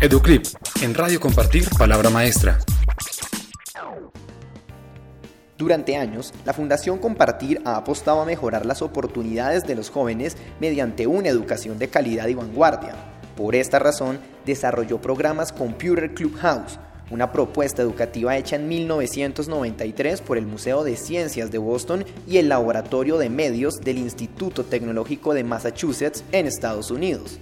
Educlip, en Radio Compartir, Palabra Maestra. Durante años, la Fundación Compartir ha apostado a mejorar las oportunidades de los jóvenes mediante una educación de calidad y vanguardia. Por esta razón, desarrolló programas Computer Clubhouse, una propuesta educativa hecha en 1993 por el Museo de Ciencias de Boston y el Laboratorio de Medios del Instituto Tecnológico de Massachusetts en Estados Unidos.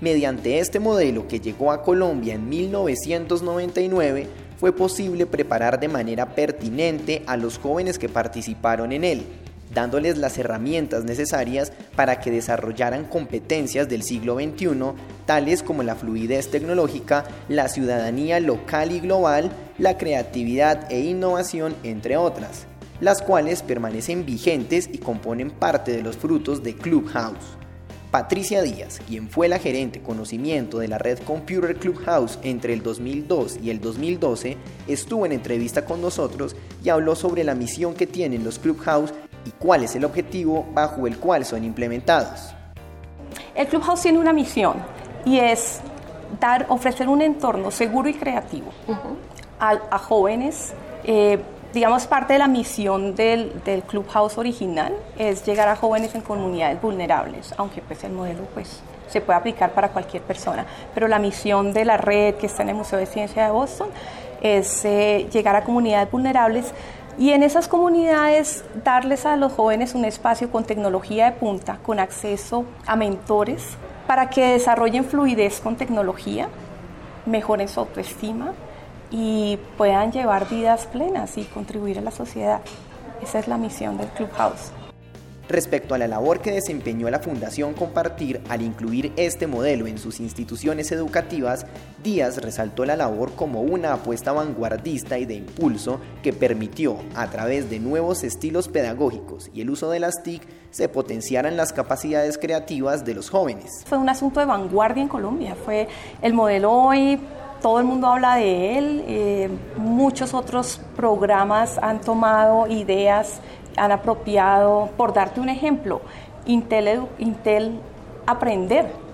Mediante este modelo que llegó a Colombia en 1999, fue posible preparar de manera pertinente a los jóvenes que participaron en él, dándoles las herramientas necesarias para que desarrollaran competencias del siglo XXI, tales como la fluidez tecnológica, la ciudadanía local y global, la creatividad e innovación, entre otras, las cuales permanecen vigentes y componen parte de los frutos de Clubhouse. Patricia Díaz, quien fue la gerente conocimiento de la red Computer Clubhouse entre el 2002 y el 2012, estuvo en entrevista con nosotros y habló sobre la misión que tienen los Clubhouse y cuál es el objetivo bajo el cual son implementados. El Clubhouse tiene una misión y es dar, ofrecer un entorno seguro y creativo a, jóvenes. Eh, digamos, parte de la misión del, del, Clubhouse original es llegar a jóvenes en comunidades vulnerables, aunque pues el modelo pues se puede aplicar para cualquier persona. Pero la misión de la red que está en el Museo de Ciencia de Boston es eh, llegar a comunidades vulnerables y en esas comunidades darles a los jóvenes un espacio con tecnología de punta, con acceso a mentores, para que desarrollen fluidez con tecnología, mejoren su autoestima, y puedan llevar vidas plenas y contribuir a la sociedad. Esa es la misión del Clubhouse. Respecto a la labor que desempeñó la Fundación Compartir al incluir este modelo en sus instituciones educativas, Díaz resaltó la labor como una apuesta vanguardista y de impulso que permitió, a través de nuevos estilos pedagógicos y el uso de las TIC, se potenciaran las capacidades creativas de los jóvenes. Fue un asunto de vanguardia en Colombia, fue el modelo hoy todo el mundo habla de él, eh, muchos otros programas han tomado ideas, han apropiado, por darte un ejemplo, Intel, Intel Aprender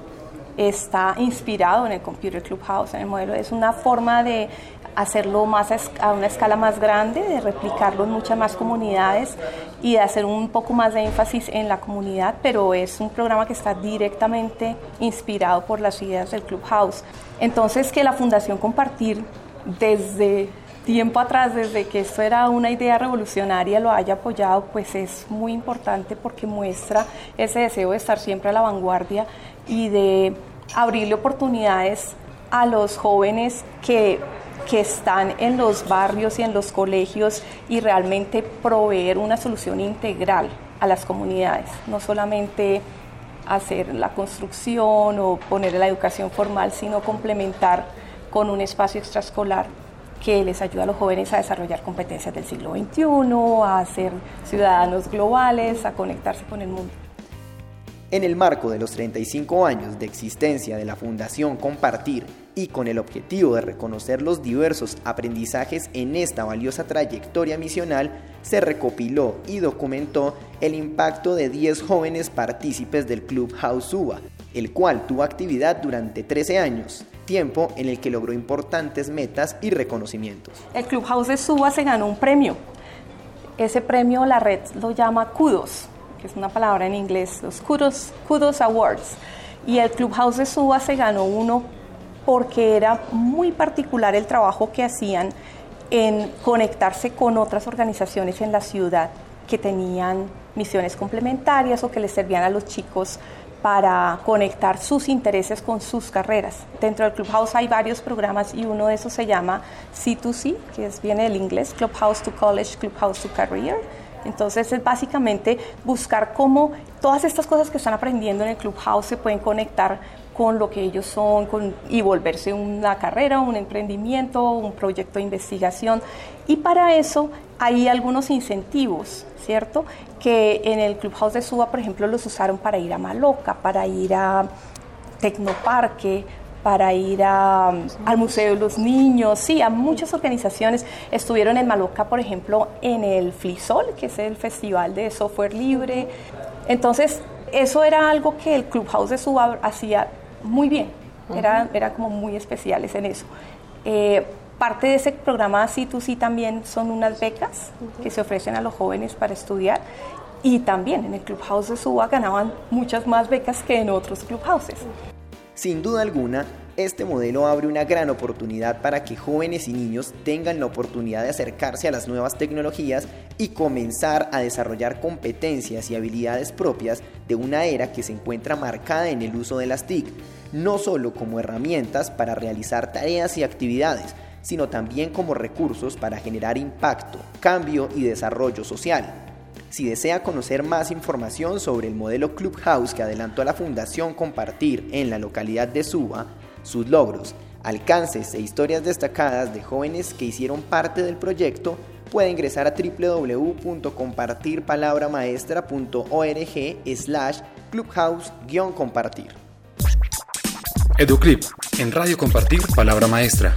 está inspirado en el Computer Clubhouse, en el modelo, es una forma de hacerlo más a una escala más grande, de replicarlo en muchas más comunidades y de hacer un poco más de énfasis en la comunidad, pero es un programa que está directamente inspirado por las ideas del Clubhouse. Entonces, que la Fundación Compartir desde tiempo atrás, desde que esto era una idea revolucionaria, lo haya apoyado, pues es muy importante porque muestra ese deseo de estar siempre a la vanguardia y de abrirle oportunidades a los jóvenes que que están en los barrios y en los colegios y realmente proveer una solución integral a las comunidades, no solamente hacer la construcción o poner la educación formal, sino complementar con un espacio extraescolar que les ayuda a los jóvenes a desarrollar competencias del siglo XXI, a ser ciudadanos globales, a conectarse con el mundo. En el marco de los 35 años de existencia de la Fundación Compartir y con el objetivo de reconocer los diversos aprendizajes en esta valiosa trayectoria misional, se recopiló y documentó el impacto de 10 jóvenes partícipes del Club House UBA, el cual tuvo actividad durante 13 años, tiempo en el que logró importantes metas y reconocimientos. El Club House de Suba se ganó un premio. Ese premio la red lo llama Kudos que es una palabra en inglés, los Kudos, Kudos Awards. Y el Clubhouse de Suba se ganó uno porque era muy particular el trabajo que hacían en conectarse con otras organizaciones en la ciudad que tenían misiones complementarias o que les servían a los chicos para conectar sus intereses con sus carreras. Dentro del Clubhouse hay varios programas y uno de esos se llama C2C, que es, viene del inglés, Clubhouse to College, Clubhouse to Career entonces es básicamente buscar cómo todas estas cosas que están aprendiendo en el Clubhouse se pueden conectar con lo que ellos son y volverse una carrera, un emprendimiento, un proyecto de investigación. Y para eso hay algunos incentivos, ¿cierto? Que en el Clubhouse de Suba, por ejemplo, los usaron para ir a Maloca, para ir a Tecnoparque, para ir al Museo de los Niños, sí, a muchas organizaciones. Estuvieron en Maloca, por ejemplo, en el FLISOL, que es el Festival de Software Libre. Entonces, eso era algo que el Clubhouse de Suba hacía muy bien. era, era como muy especiales en eso. Eh, parte de ese programa C2C también son unas becas que se ofrecen a los jóvenes para estudiar y también en el Clubhouse de Suba ganaban muchas más becas que en otros clubhouses. Sin duda alguna, este modelo abre una gran oportunidad para que jóvenes y niños tengan la oportunidad de acercarse a las nuevas tecnologías y comenzar a desarrollar competencias y habilidades propias de una era que se encuentra marcada en el uso de las TIC, no solo como herramientas para realizar tareas y actividades, sino también como recursos para generar impacto, cambio y desarrollo social. Si desea conocer más información sobre el modelo Clubhouse que adelantó la Fundación Compartir en la localidad de Suba, sus logros, alcances e historias destacadas de jóvenes que hicieron parte del proyecto, puede ingresar a www.compartirpalabramaestra.org slash clubhouse-compartir. Educlip, en Radio Compartir Palabra Maestra.